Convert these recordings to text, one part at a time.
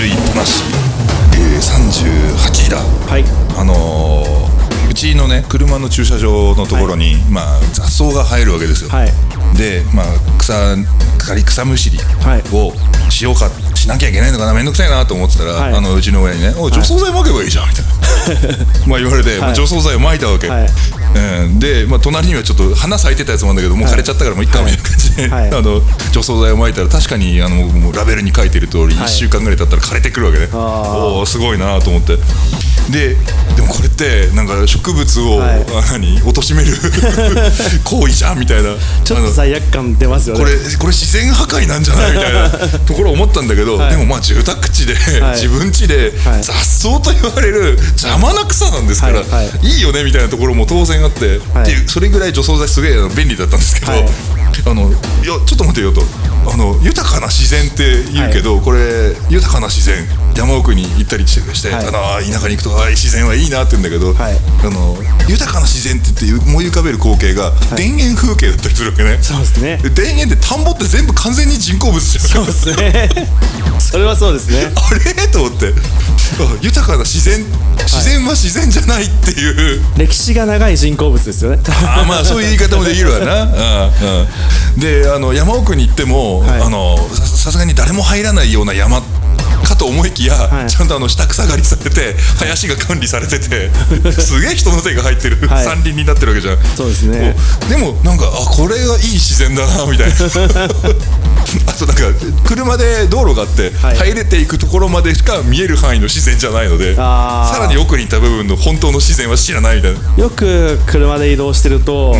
歩いっぱなし、えー、38時だ。はい。あのーうちのね車の駐車場のところに、まあ、雑草が生えるわけですよ、はい。で、まあ、草刈り草むしりはい。をしようかしなきゃいけないのかな面倒くさいなと思ってたら、はい。あのうちの親にね「おい除草剤撒けばいいじゃん」みたいな。まあ言われて、まあ除草剤を撒いたわけ、はいうん、で、まあ、隣にはちょっと花咲いてたやつもあるんだけどもう枯れちゃったからもういっかみたいな感じで、はい。あの除草剤を撒いたら確かにあのもうラベルに書いてる通り1週間ぐらい経ったら枯れてくるわけね、あー。おおすごいなと思って。ででもこれってなんか植物を、はい。あ何？貶める 行為じゃんみたいな。ちょっと罪悪感出ますよね。これこれ自然破壊なんじゃないみたいなところを思ったんだけど、はい。でもまあ住宅地で、はい。自分家ではい。雑草と言われる邪魔な草なんですから、はい。はい。いいよねみたいなところも当然あって、はい。っていうそれぐらい除草剤すげえ便利だったんですけど、はい。あのいやちょっと待てよと。あの豊かな自然って言うけど、これ豊かな自然山奥に行ったりしてして、はい。あの田舎に行くとあー自然はいいなって言うんだけど、はい。あの豊かな自然って言って思い浮かべる光景が田園風景だったりするわけね。そうですね。で田園って田んぼって全部完全に人工物じゃん。そうですね。それはそうですね。あれ？と思って。あ 豊かな自然自然は自然じゃないっていう、歴史が長い人工物ですよね。あまあそういう言い方もできるわな、うんうん、であの山奥に行っても、はい。あのささすがに誰も入らないような山かと思いきや、はい。ちゃんとあの下草刈りされて林が管理されてて すげえ人の手が入ってる、はい。山林になってるわけじゃん。そうですね。おでもなんかあこれがいい自然だなみたいな あとなんか車で道路があって、はい。入れていくところまでしか見える範囲の自然じゃないのでさらに奥に行った部分の本当の自然は知らないみたいな。よく車で移動してると、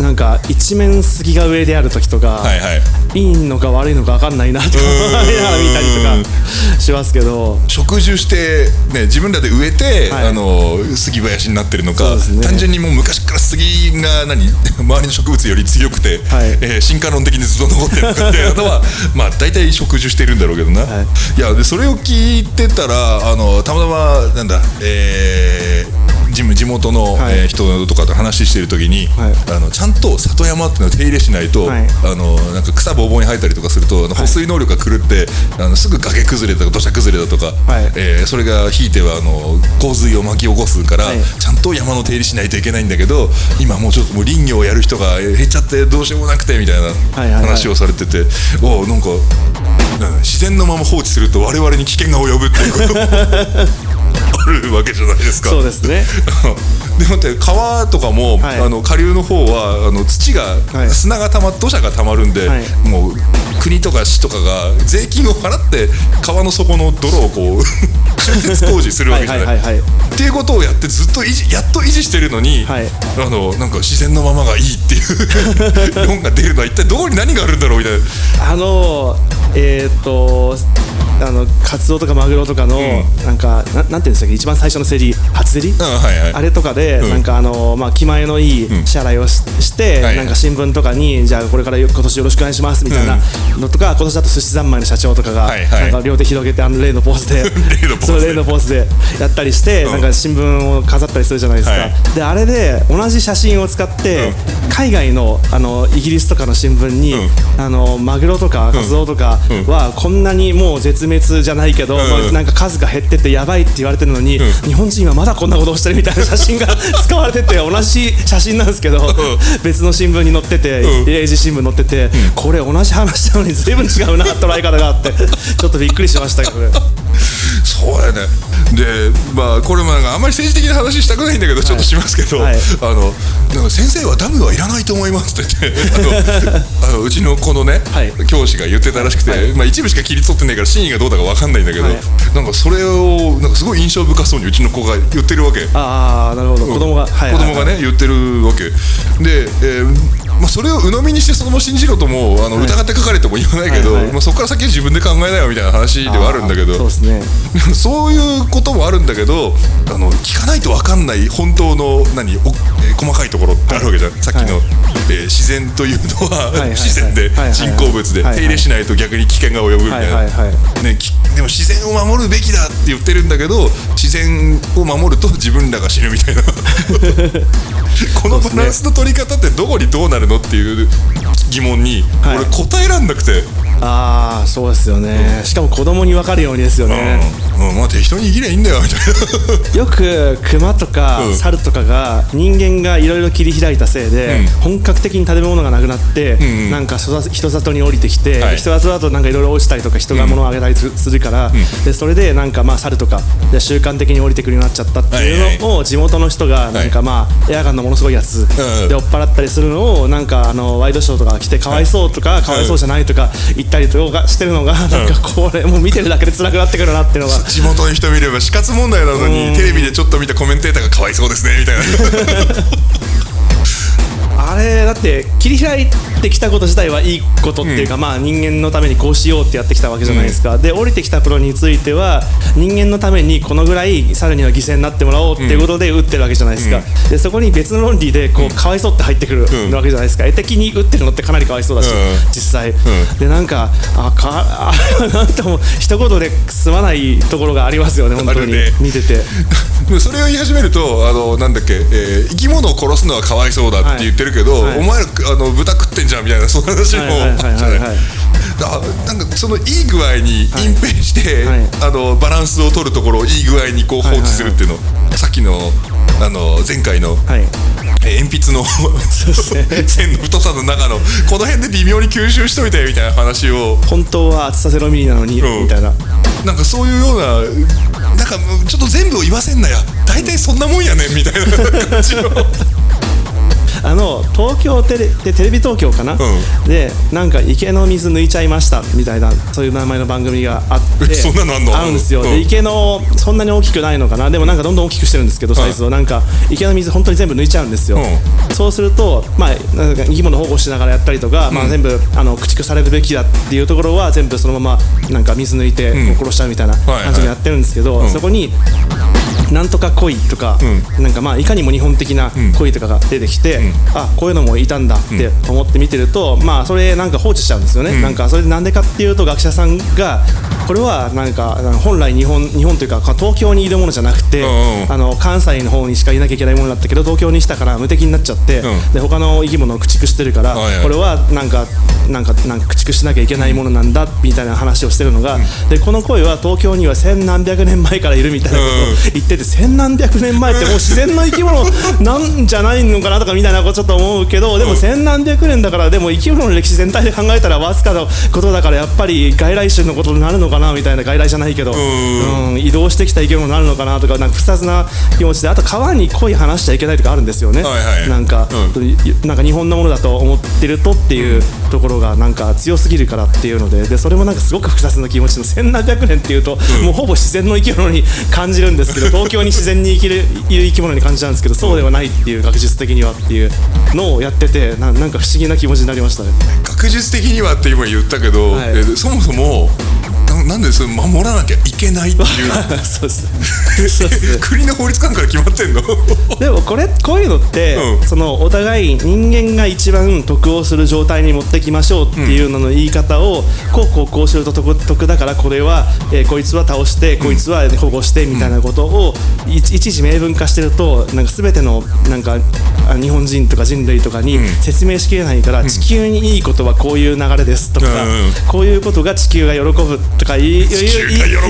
なんか一面杉が上である時とか、はいはい。いいのか悪いのか分かんないなと思いながら見たりとかしますけど。植樹して、ね、自分らで植えて、はい。あの杉林になってるのか、ね。単純にもう昔から杉が何？周りの植物より強くて、はい。えー進化論的にずっと残ってるのかっていうのは まあ大体植樹してるんだろうけどな、、はいやでそれを聞いてたらあのたまたまなんだえー地地元の、はい。えー人とかと話してる時に、はい。あのちゃんと里山っていうのを手入れしないと、はい。あのなんか草ぼうぼうに生えたりとかするとあの保水能力が狂って、あのすぐ崖崩れとか土砂崩れだとか、はい。えーそれがひいてはあの洪水を巻き起こすから、はい。ちゃんと山の手入れしないといけないんだけど今もうちょっともう林業をやる人が減っちゃってどうしようもなくてみたいなはいはい話をされてて、おうなんかうん自然のまま放置すると我々に危険が及ぶっていう。こともあるわけじゃないですか。そうですね でもって川とかも、はいあの下流の方はあの土が、はい砂がたま土砂がたまるんで、はいもう国とか市とかが税金を払って川の底の泥をこう 修設工事するわはいけじゃない。っていうことをやってずっと維持やっと維持してるのに、はいあのなんか自然のままがいいっていう 論が出るのは一体どこに何があるんだろうみたいな。あのえーっとあのカツオとかマグロとかの、なんかななんていうんですか一番最初の競り初競り、うんはいはい。あれとかで、うん。なんかあのまあ気前のいい支払いをし,、して、はいなんか新聞とかにじゃあこれからよ今年よろしくお願いしますみたいなのとか、今年だと寿司三昧の社長とかが、はいはい。なんか両手広げてあの例のポーズで 例のポーズで。やったりして、うん。なんか新聞を飾ったりするじゃないですか、はい。であれで同じ写真を使って、海外のあのイギリスとかの新聞に、うん。あのマグロとかカツオとかはこんなにもう絶滅じゃないけど、ん。まあなんか数が減っててやばいって言われてるのに、日本人はまだこんなことをしてるみたいな写真が 使われてて同じ写真なんですけど、別の新聞に載ってて、うん。英字新聞載ってて、これ同じ話なのに随分違うな捉え方があって。ちょっとびっくりしましたけどね。そうやね。でまあこれもあんまり政治的な話したくないんだけどちょっとしますけど、はい。あのなんか先生はダムはいらないと思いますって言ってあのうちの子のね、はい。教師が言ってたらしくて、はい。まあ、一部しか切り取ってないから真意がどうだか分かんないんだけど、はい。なんかそれをなんかすごい印象深そうにうちの子が言ってるわけ。ああなるほど。子供が、はい。子供がね、言ってるわけ。で、えーまあ、それを鵜呑みにしてそのまま信じろともあの疑って書かれても言わないけど、はいはい。まあ、そこから先は自分で考えなよみたいな話ではあるんだけどそうですね。そういうこともあるんだけどあの聞かないと分かんない本当の何お、えー細かいところってあるわけじゃん、さっきの、はいえー自然というのは、いはい不自然で、はいはい人工物で、はいはい。手入れしないと逆に危険が及ぶみたいな、はいはいはい。ね、きでも自然を守るべきだって言ってるんだけど自然を守ると自分らが死ぬみたいな。このバランスの取り方ってどこにどうなるのっていう疑問にはい。俺答えらんなくて。ああそうですよね、しかも子供に分かるようにですよね、うん、うんまあ適当に生きりゃいいんだよ。みたいなよくクマとかうん。猿とかが人間がいろいろ切り開いたせいで、うん。本格的に食べ物がなくなって、んうん。なんか人里に降りてきて、はい。人里だとなんかいろいろ落ちたりとか人が物をあげたりすするから、でそれでなんかまあ猿とかで習慣的に降りてくるようになっちゃったっていうのを地元の人がなんかまあエアガンのものすごいやつ。うんで追っ払ったりするのをなんかあのワイドショーとか来てかわいそうとかかわいそうじゃないとか言ったりとかしてるのがなんかこれもう見てるだけで辛くなってくるなっていうのが。地元の人見れば死活問題なのにテレビでちょっと見たコメンテーターがかわいそうですねみたいな あれだって切り開いてきたこと自体はいいことっていうか、まあ人間のためにこうしようってやってきたわけじゃないですか、で降りてきたプロについては人間のためにこのぐらい猿には犠牲になってもらおうっていうことで打ってるわけじゃないですか、でそこに別の論理でこうかわいそうって入ってくるわけじゃないですか。絵的に打ってるのってかなりかわいそうだし、うん。実際、でなんかあかあ なんとも一言で済まないところがありますよね本当に、ね。見てて。それを言い始めるとあのなんだっけ、えー生き物を殺すのはかわいそうだって言ってるけど、はい。お前らあの豚食ってんじゃんみたいなそんな話も。はいはいはいはいはい。じゃないだなんかそのいい具合に隠蔽して、はい。あのバランスを取るところをいい具合にこう放置するっていうの、さっきのあの前回の、はい。えー鉛筆の線の太さの中のこの辺で微妙に吸収しといてみたいな話を。本当は厚さゼロミリなのに、うん。みたいな。なんかそういうようななんかもうちょっと全部を言わせんなや大体そんなもんやねんみたいな感じのあの東京テレでテレビ東京かな、ん。でなんか池の水抜いちゃいましたみたいなそういう名前の番組があってえそんなのあんの？るんですよ、うん。で池のそんなに大きくないのかな？でもなんかどんどん大きくしてるんですけどサイズをなんか池の水本当に全部抜いちゃうんですよ、そうするとまあなんか生き物保護しながらやったりとか、まあ全部あの駆逐されるべきだっていうところは全部そのままなんか水抜いてん。殺しちゃうみたいなはい感じでやってるんですけど、ん。そこになんとか恋とか、なんかまあいかにも日本的な恋とかが出てきて、あこういうのもいたんだって思って見てると、まあそれなんか放置しちゃうんですよね、なんかそれでなんでかっていうと学者さんがこれはなんか本来日本日本というか東京にいるものじゃなくて、うんうんあの関西の方にしかいなきゃいけないものだったけど東京にしたから無敵になっちゃって、うん。で他の生き物を駆逐してるから、これはなんかなんかなんか駆逐しなきゃいけないものなんだみたいな話をしてるのが、でこの声は東京には千何百年前からいるみたいなことを言ってて、千何百年前ってもう自然の生き物なんじゃないのかなとかみたいなことちょっと思うけどでも千何百年だからでも生き物の歴史全体で考えたらわずかなことだからやっぱり外来種のことになるのかなみたいな外来じゃないけど、うん、移動してきた生き物になるのかなとかなんか複雑な気持ちであと川に恋話しちゃいけないとかあるんですよね。はいはい。なんか、なんか日本のものだと思ってるとっていうところがなんか強すぎるからっていうのででそれもなんかすごく複雑な気持ちの千何百年っていうと、もうほぼ自然の生き物に感じるんですけど 東京に自然に生きるいる生き物に感じちゃうんですけどそうではないっていう学術的にはっていうのをやっててななんか不思議な気持ちになりましたね。学術的にはって今言ったけど、はいえそもそもななんでそれ守らなきゃいけないっていう。そうです国の法律観から決まってんの？でもこれこういうのって、うん。そのお互い人間が一番得をする状態に持ってきましょうっていうのの言い方を、こうこうこうすると得得だからこれは、えーこいつは倒してこいつは保護してみたいなことをいいちいち明文化してるとなんか全てのなんかあ日本人とか人類とかに説明しきれないから、地球にいいことはこういう流れですとか、うん。こういうことが地球が喜ぶとかいう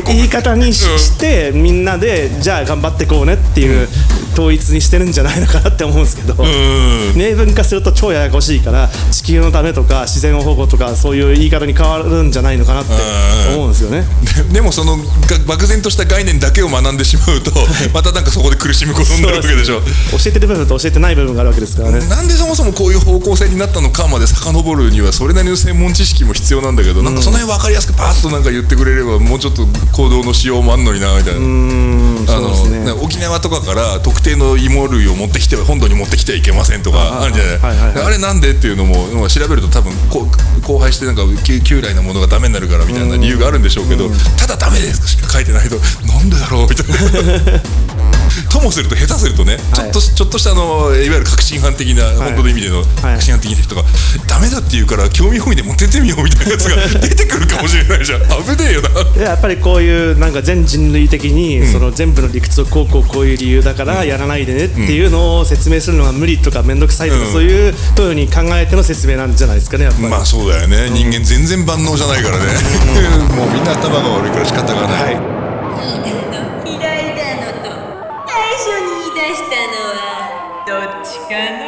言い方にしてみんなでじゃあ頑張ってこうねっていう統一にしてるんじゃないのかなって思うんですけど、うん明文化すると超ややこしいから地球のためとか自然保護とかそういう言い方に変わるんじゃないのかなって思うんですよね。で でもそのが漠然とした概念だけを学んでしまうとまたなんかそこで苦しむことになるわけでしょ教えてる部分と教えてない部分があるわけですからね。なんでそもそもこういう方向性になったのかまで遡るにはそれなりの専門知識も必要なんだけど、なんかその辺分かりやすくパッとなんか言ってくれればもうちょっと行動のしようもあんのになみたいな。うんあのね。沖縄とかから特定の芋類を持ってきては本土に持ってきてはいけませんとかあるじゃない,、はいはいはい。あれなんでっていうのもまあ調べると多分荒廃してなんか旧旧来なものがダメになるからみたいな理由があるんでしょうけど、ただダメですしか書いてないと。なんでだろう？みたいな。ともすると下手するとね、ちょっとちょっとしたあのいわゆる革新犯的な、本当の意味での革新犯的な人が、ダメだって言うから興味本位で持ってってみようみたいなやつが 出てくるかもしれないじゃん。危ねえよな。やっぱりこういうなんか全人類的にその全部の理屈をこうこうこういう理由だからやらないでねっていうのを説明するのが無理とか面倒くさいとか、そういうふうに考えての説明なんじゃないですかねやっぱり。まあそうだよね、人間全然万能じゃないからね。もうみんな頭が悪いから仕方がない、はいだ